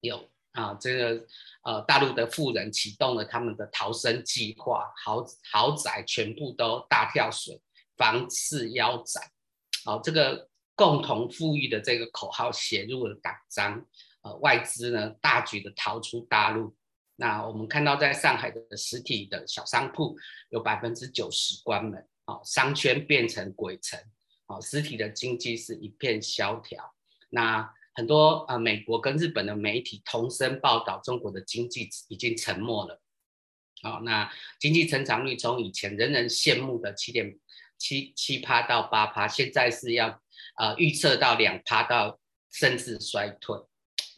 有啊、呃、这个呃大陆的富人启动了他们的逃生计划，豪豪宅全部都大跳水，房市腰斩，好、哦，这个共同富裕的这个口号写入了党章。外资呢大举的逃出大陆，那我们看到在上海的实体的小商铺有百分之九十关门，啊，商圈变成鬼城，啊，实体的经济是一片萧条。那很多呃美国跟日本的媒体同声报道，中国的经济已经沉没了，啊，那经济成长率从以前人人羡慕的七点七七趴到八趴，现在是要呃预测到两趴到甚至衰退。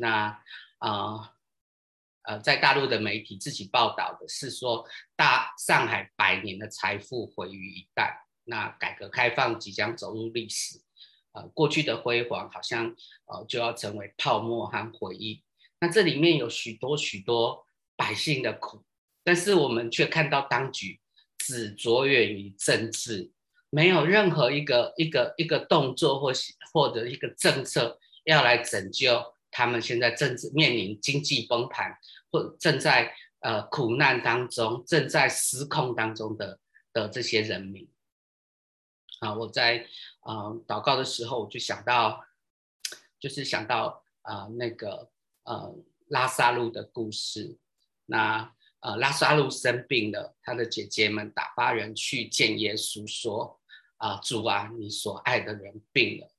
那啊呃，在大陆的媒体自己报道的是说，大上海百年的财富毁于一旦。那改革开放即将走入历史，呃，过去的辉煌好像呃就要成为泡沫和回忆。那这里面有许多许多百姓的苦，但是我们却看到当局只着眼于政治，没有任何一个一个一个动作或或者一个政策要来拯救他们现在正面临经济崩盘或正在呃苦难当中、正在失控当中的的这些人民。啊，我在呃祷告的时候，我就想到，就是想到啊、呃、那个呃拉撒路的故事。那呃拉撒路生病了，他的姐姐们打发人去见耶稣，说：啊、主啊，你所爱的人病了。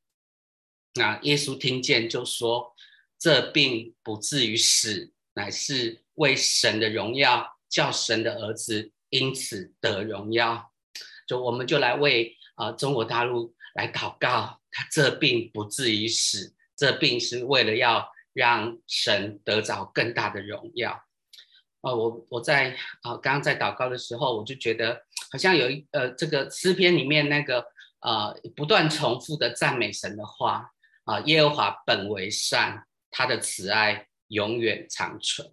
那耶稣听见就说：这病不至于死，乃是为神的荣耀，叫神的儿子因此得荣耀。就我们就来为。啊，中国大陆来祷告，他这病不至于死，这病是为了要让神得着更大的荣耀。呃，我我在啊刚刚在祷告的时候，我就觉得好像有一呃这个诗篇里面那个呃不断重复的赞美神的话啊，耶和华本为善，他的慈爱永远长存。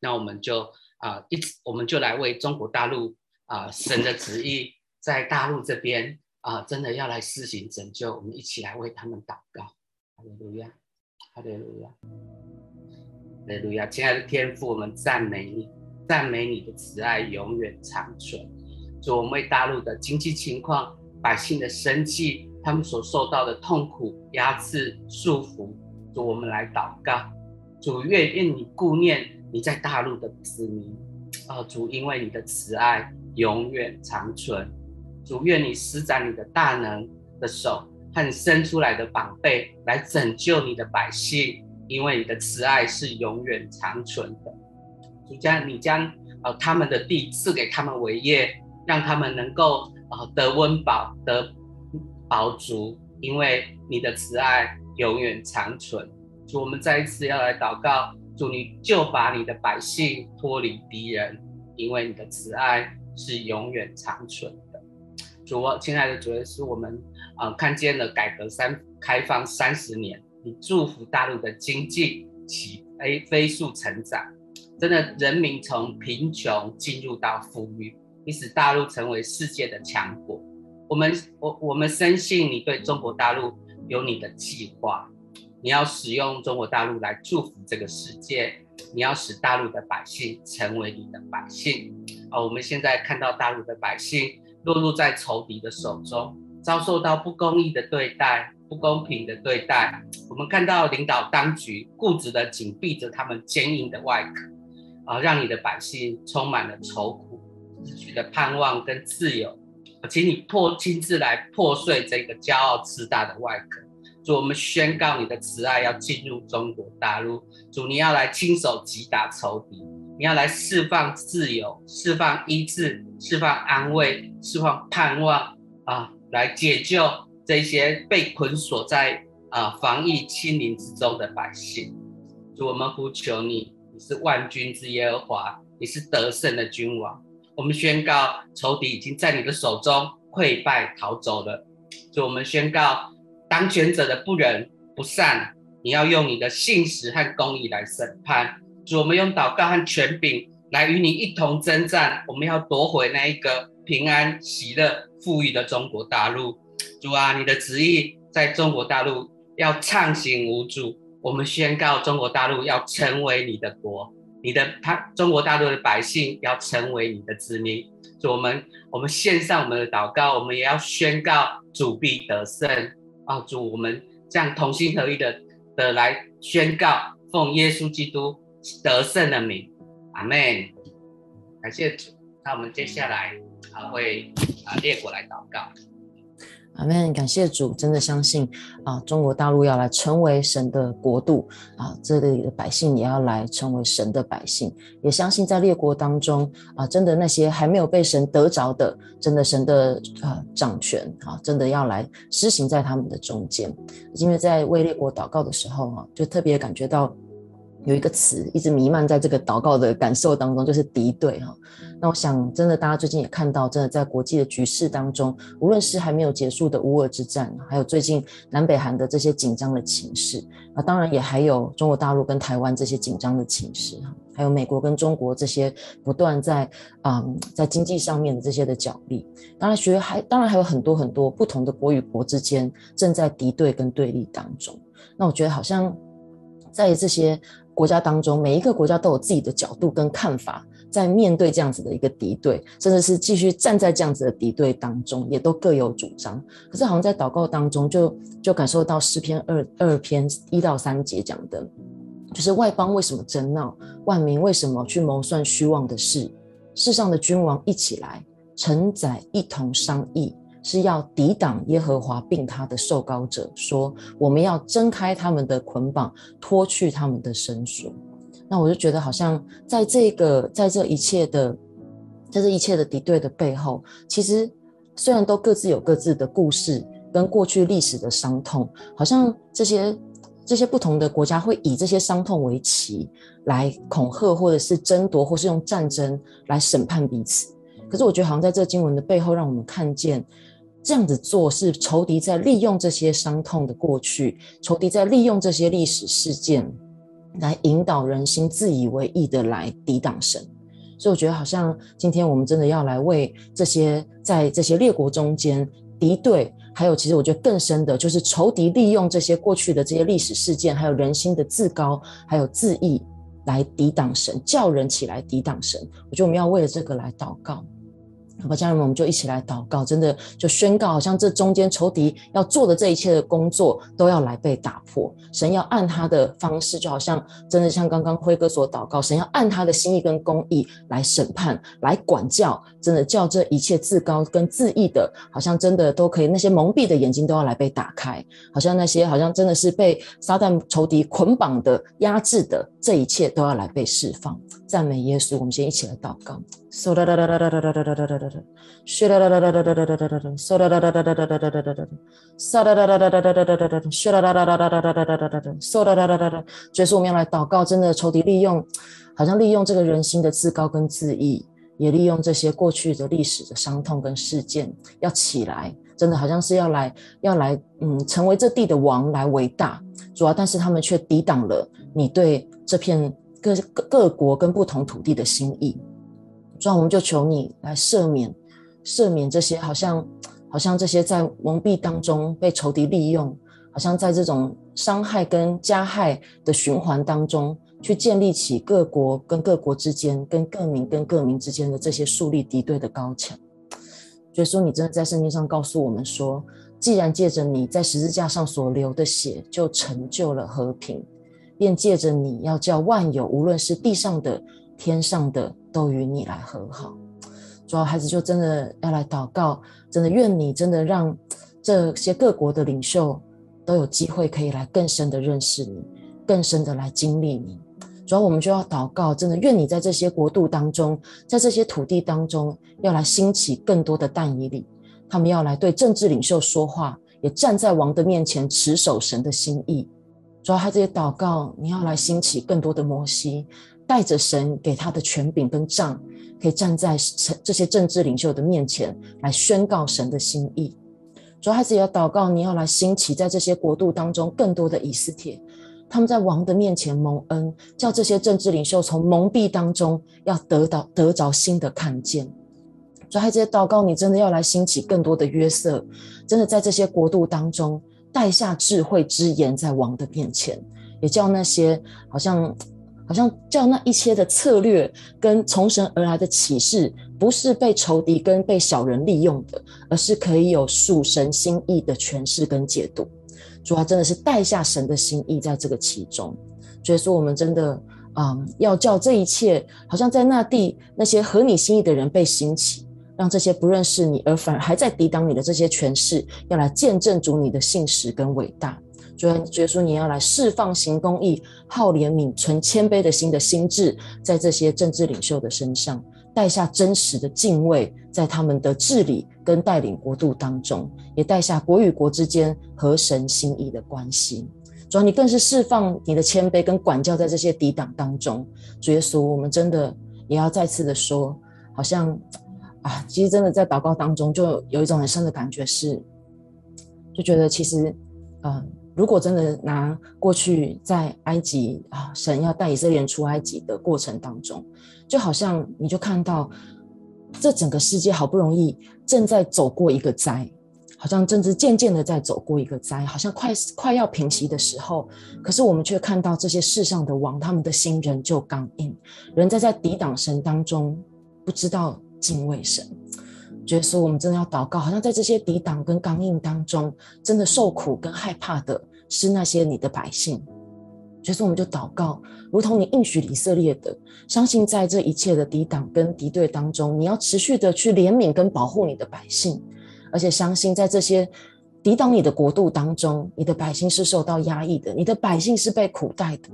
那我们就啊一直我们就来为中国大陆啊神的旨意在大陆这边。啊，真的要来施行拯救，我们一起来为他们祷告。哈利路亚，哈利路亚，哈利路亚！亲爱的天父，我们赞美你，赞美你的慈爱永远长存。主，我们为大陆的经济情况、百姓的生计，他们所受到的痛苦、压制、束缚，主，我们来祷告。主，愿愿你顾念你在大陆的子民。啊，主，因为你的慈爱永远长存。主，愿你施展你的大能的手和伸出来的膀臂来拯救你的百姓，因为你的慈爱是永远长存的。主将你将呃他们的地赐给他们为业，让他们能够呃得温饱得饱足，因为你的慈爱永远长存。主，我们再一次要来祷告，主你就把你的百姓脱离敌人，因为你的慈爱是永远长存的。主，亲爱的主耶稣，我们啊、看见了改革三开放三十年，你祝福大陆的经济起飞飞速成长，真的人民从贫穷进入到富裕，你使大陆成为世界的强国。我们我我们深信你对中国大陆有你的计划，你要使用中国大陆来祝福这个世界，你要使大陆的百姓成为你的百姓。啊、我们现在看到大陆的百姓。落入在仇敌的手中，遭受到不公义的对待、不公平的对待。我们看到领导当局固执的紧闭着他们坚硬的外壳，啊，让你的百姓充满了愁苦，失去了盼望跟自由。请你破亲自来破碎这个骄傲自大的外壳。主，我们宣告你的慈爱要进入中国大陆。主，你要来亲手击打仇敌。你要来释放自由，释放医治，释放安慰，释放盼望啊！来解救这些被捆锁在啊防疫清零之中的百姓。主，我们呼求你，你是万军之耶和华，你是得胜的君王。我们宣告仇敌已经在你的手中溃败逃走了。主，我们宣告当权者的不仁不善，你要用你的信实和公义来审判。主，我们用祷告和权柄来与你一同征战，我们要夺回那一个平安、喜乐、富裕的中国大陆。主啊，你的旨意在中国大陆要畅行无阻。我们宣告中国大陆要成为你的国，你的他中国大陆的百姓要成为你的子民。主，我们我们献上我们的祷告，我们也要宣告主必得胜。啊，主，我们这样同心合意的的来宣告，奉耶稣基督。得胜的名，阿门。感谢主。那我们接下来啊，会啊列国来祷告。阿门。感谢主，真的相信啊，中国大陆要来成为神的国度啊，这里的百姓也要来成为神的百姓。也相信在列国当中啊，真的那些还没有被神得着的，真的神的啊掌权啊，真的要来施行在他们的中间。因为在为列国祷告的时候啊，就特别感觉到。有一个词一直弥漫在这个祷告的感受当中，就是敌对哈。那我想，真的大家最近也看到，真的在国际的局势当中，无论是还没有结束的乌俄之战，还有最近南北韩的这些紧张的情势，那当然也还有中国大陆跟台湾这些紧张的情势哈，还有美国跟中国这些不断在嗯在经济上面的这些的角力。当然，学还当然还有很多很多不同的国与国之间正在敌对跟对立当中。那我觉得好像在这些。国家当中，每一个国家都有自己的角度跟看法，在面对这样子的一个敌对，甚至是继续站在这样子的敌对当中，也都各有主张。可是，好像在祷告当中就，就感受到诗篇二二篇一到三节讲的，就是外邦为什么争闹，万民为什么去谋算虚妄的事，世上的君王一起来，臣宰一同商议。是要抵挡耶和华并他的受膏者，说我们要挣开他们的捆绑，脱去他们的绳索。那我就觉得，好像在这个，在这一切的，在这一切的敌对的背后，其实虽然都各自有各自的故事跟过去历史的伤痛，好像这些这些不同的国家会以这些伤痛为旗来恐吓，或者是争夺，或是用战争来审判彼此。可是我觉得，好像在这经文的背后，让我们看见。这样子做是仇敌在利用这些伤痛的过去，仇敌在利用这些历史事件来引导人心，自以为义的来抵挡神。所以我觉得，好像今天我们真的要来为这些在这些列国中间敌对，还有其实我觉得更深的就是仇敌利用这些过去的这些历史事件，还有人心的自高，还有自义来抵挡神，叫人起来抵挡神。我觉得我们要为了这个来祷告。好吧，家人们，我们就一起来祷告，真的就宣告，好像这中间仇敌要做的这一切的工作都要来被打破。神要按他的方式，就好像真的像刚刚辉哥所祷告，神要按他的心意跟公义来审判、来管教，真的叫这一切自高跟自义的，好像真的都可以，那些蒙蔽的眼睛都要来被打开，好像那些好像真的是被撒旦仇敌捆绑的、压制的，这一切都要来被释放。赞美耶稣，我们先一起来祷告。嗖哒哒哒哒哒哒哒哒哒哒哒哒哒，嗖哒哒哒哒哒哒哒哒哒哒哒哒，嗖哒哒哒哒哒哒哒哒哒哒哒，嗖哒哒哒哒哒哒哒哒哒哒，嗖哒哒哒哒哒哒哒哒哒哒哒，哒哒哒哒哒哒哒哒哒哒，嗖哒哒哒哒哒哒哒哒，所以我们要来祷告，真的仇敌利用，好像利用这个人心的自高跟自义，也利用这些过去的历史的伤痛跟事件，要起来。真的好像是要来，要来，嗯，成为这地的王来为大，主要，但是他们却抵挡了你对这片各各各国跟不同土地的心意，主要我们就求你来赦免，赦免这些好像好像这些在蒙蔽当中被仇敌利用，好像在这种伤害跟加害的循环当中，去建立起各国跟各国之间，跟各民跟各民之间的这些树立敌对的高墙。所以说，你真的在圣经上告诉我们说，既然借着你在十字架上所流的血，就成就了和平，便借着你要叫万有，无论是地上的、天上的，都与你来和好。主要孩子就真的要来祷告，真的愿你真的让这些各国的领袖都有机会可以来更深的认识你，更深的来经历你。主要我们就要祷告，真的愿你在这些国度当中，在这些土地当中，要来兴起更多的但以理，他们要来对政治领袖说话，也站在王的面前持守神的心意。主要他这些祷告，你要来兴起更多的摩西，带着神给他的权柄跟杖，可以站在这些政治领袖的面前来宣告神的心意。主要孩子要祷告，你要来兴起在这些国度当中更多的以斯帖。他们在王的面前蒙恩，叫这些政治领袖从蒙蔽当中要得到得着新的看见。所以，孩子祷告，你真的要来兴起更多的约瑟，真的在这些国度当中带下智慧之言，在王的面前，也叫那些好像好像叫那一切的策略跟从神而来的启示，不是被仇敌跟被小人利用的，而是可以有属神心意的诠释跟解读。主要真的是带下神的心意在这个其中，所以说我们真的，嗯，要叫这一切好像在那地那些合你心意的人被兴起，让这些不认识你而反而还在抵挡你的这些权势，要来见证主你的信实跟伟大。主要觉得说你要来释放行公义、好怜悯、存谦卑的心的心智，在这些政治领袖的身上。带下真实的敬畏，在他们的治理跟带领国度当中，也带下国与国之间和神心意的关系。主要你更是释放你的谦卑跟管教在这些抵挡当中。主耶稣，我们真的也要再次的说，好像啊，其实真的在祷告当中，就有一种很深的感觉是，就觉得其实，嗯、如果真的拿过去在埃及啊，神要带以色列人出埃及的过程当中，就好像你就看到这整个世界好不容易正在走过一个灾。好像正是渐渐的在走过一个灾，好像快快要平息的时候，可是我们却看到这些世上的王，他们的心仍旧刚硬，人在在抵挡神当中，不知道敬畏神。觉得说我们真的要祷告，好像在这些抵挡跟刚硬当中，真的受苦跟害怕的是那些你的百姓。觉得说我们就祷告，如同你应许以色列的，相信在这一切的抵挡跟敌对当中，你要持续的去怜悯跟保护你的百姓。而且相信，在这些抵挡你的国度当中，你的百姓是受到压抑的，你的百姓是被苦待的。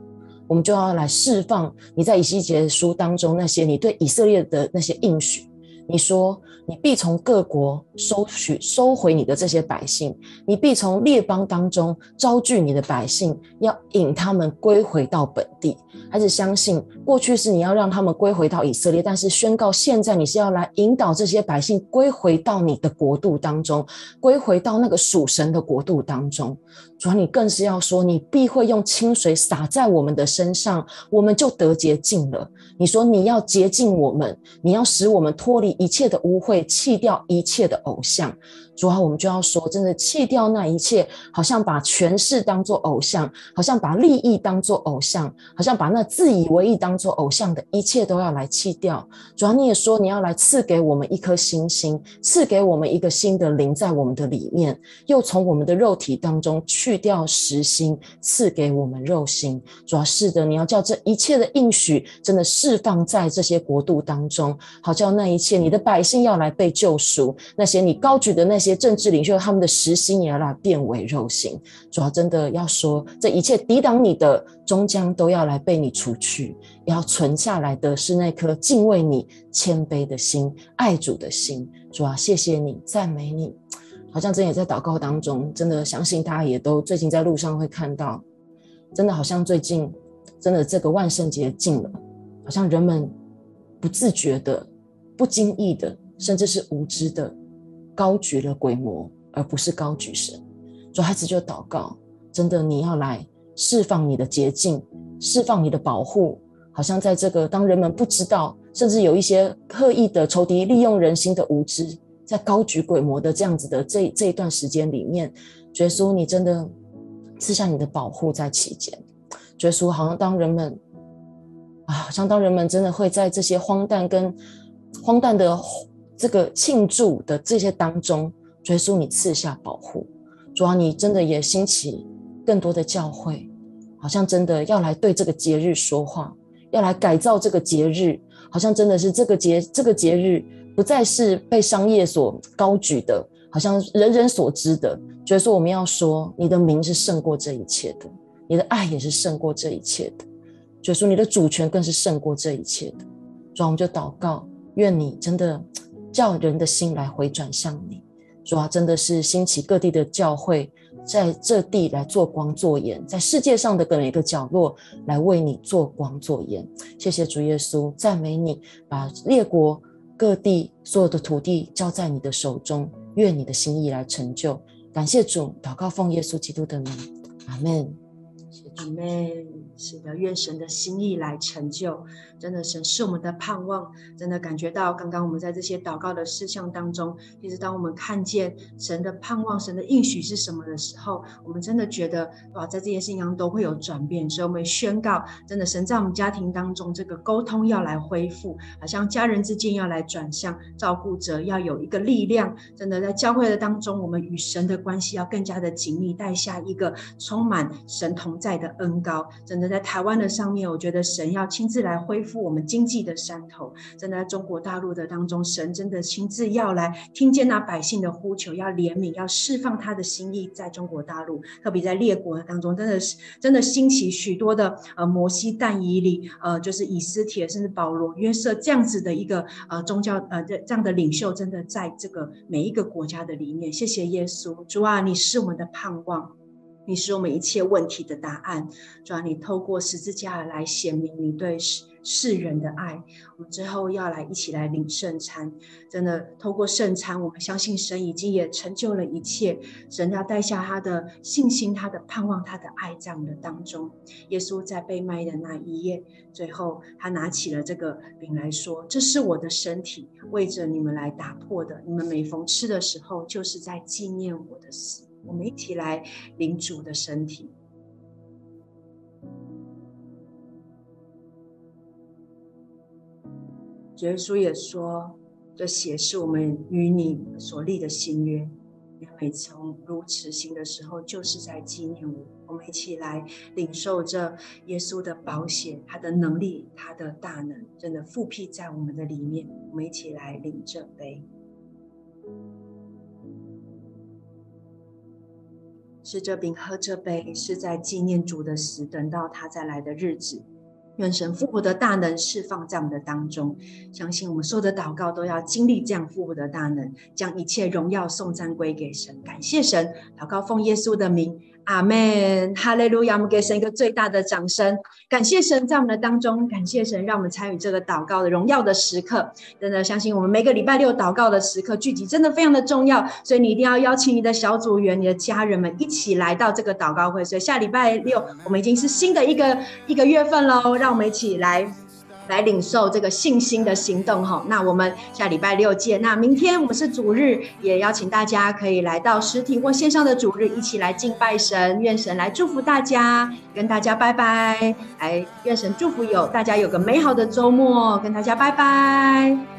我们就要来释放你在以西结书当中那些你对以色列的那些应许。你说，你必从各国收取、收回你的这些百姓，你必从列邦当中招聚你的百姓，要引他们归回到本地。还是相信过去是你要让他们归回到以色列，但是宣告现在你是要来引导这些百姓归回到你的国度当中，归回到那个属神的国度当中。主啊，你更是要说，你必会用清水洒在我们的身上，我们就得洁净了。你说你要洁净我们，你要使我们脱离一切的污秽，弃掉一切的偶像。主啊，我们就要说，真的弃掉那一切，好像把权势当作偶像，好像把利益当作偶像，好像把那自以为意当作偶像的一切都要来弃掉。主啊，你也说你要来赐给我们一颗新心，赐给我们一个新的灵在我们的里面，又从我们的肉体当中去掉实心，赐给我们肉心。主啊，是的，你要叫这一切的应许真的释放在这些国度当中，好叫那一切你的百姓要来被救赎，那些你高举的那些。些政治领袖，他们的实心也要来变为肉心。主要真的要说，这一切抵挡你的，终将都要来被你除去。要存下来的是那颗敬畏你、谦卑的心、爱主的心。主啊，谢谢你，赞美你。好像真的也在祷告当中，真的相信大家也都最近在路上会看到，真的好像最近真的这个万圣节近了，好像人们不自觉的、不经意的，甚至是无知的。高举了鬼魔，而不是高举神。主孩子就祷告，真的，你要来释放你的洁净，释放你的保护。好像在这个当人们不知道，甚至有一些刻意的仇敌利用人心的无知，在高举鬼魔的这样子的这这一段时间里面，耶稣，你真的赐下你的保护在其间。耶稣，好像当人们啊，好像当人们真的会在这些荒诞跟荒诞的。这个庆祝的这些当中，耶稣你赐下保护，主啊，你真的也兴起更多的教会，好像真的要来对这个节日说话，要来改造这个节日，好像真的是这个节这个节日不再是被商业所高举的，好像人人所知的。耶稣，我们要说，你的名是胜过这一切的，你的爱也是胜过这一切的。耶稣，你的主权更是胜过这一切的。主啊，我们就祷告，愿你真的。叫人的心来回转向你，主啊，真的是兴起各地的教会，在这地来做光做盐，在世界上的每一个角落来为你做光做盐。谢谢主耶稣，赞美你，把列国各地所有的土地交在你的手中，愿你的心意来成就。感谢主，祷告奉耶稣基督的名，阿门。阿门。是的，愿神的心意来成就。真的，神是我们的盼望。真的感觉到，刚刚我们在这些祷告的事项当中，其实当我们看见神的盼望、神的应许是什么的时候，我们真的觉得哇，在这些事情上都会有转变。所以，我们宣告，真的，神在我们家庭当中，这个沟通要来恢复，好像家人之间要来转向，照顾者要有一个力量。真的，在教会的当中，我们与神的关系要更加的紧密，带下一个充满神同在的恩膏。真的，在台湾的上面，我觉得神要亲自来恢复。我们经济的山头，真的在中国大陆的当中，神真的亲自要来听见那百姓的呼求，要怜悯，要释放他的心意，在中国大陆，特别在列国当中，真的是真的兴起许多的呃摩西、但以理，呃，就是以斯帖，甚至保罗、约瑟这样子的一个呃宗教呃这这样的领袖，真的在这个每一个国家的里面。谢谢耶稣，主啊，你是我们的盼望。你是我们一切问题的答案。主啊，你透过十字架来显明你对世世人的爱。我们最后要来一起来领圣餐，真的透过圣餐，我们相信神已经也成就了一切。神要带下他的信心、他的盼望、他的爱在我们的当中。耶稣在被卖的那一夜，最后他拿起了这个饼来说：“这是我的身体，为着你们来打破的。你们每逢吃的时候，就是在纪念我的死。”我们一起来领主的身体。耶稣也说：“这血是我们与你所立的新约。你每从如此行的时候，就是在纪念我。”我们一起来领受着耶稣的宝血，他的能力，他的大能，真的复辟在我们的里面。我们一起来领这杯。吃这饼喝这杯，是在纪念主的死，等到他再来的日子。愿神复活的大能释放在我们的当中。相信我们所有的祷告都要经历这样复活的大能，将一切荣耀送赞归给神。感谢神，祷告奉耶稣的名。阿门，哈利路亚！我们给神一个最大的掌声，感谢神在我们的当中，感谢神让我们参与这个祷告的荣耀的时刻。真的相信我们每个礼拜六祷告的时刻聚集，真的非常的重要，所以你一定要邀请你的小组员、你的家人们一起来到这个祷告会。所以下礼拜六我们已经是新的一个一个月份喽，让我们一起来。来领受这个信心的行动哈，那我们下礼拜六见。那明天我们是主日，也邀请大家可以来到实体或线上的主日，一起来敬拜神，愿神来祝福大家，跟大家拜拜。来，愿神祝福有大家有个美好的周末，跟大家拜拜。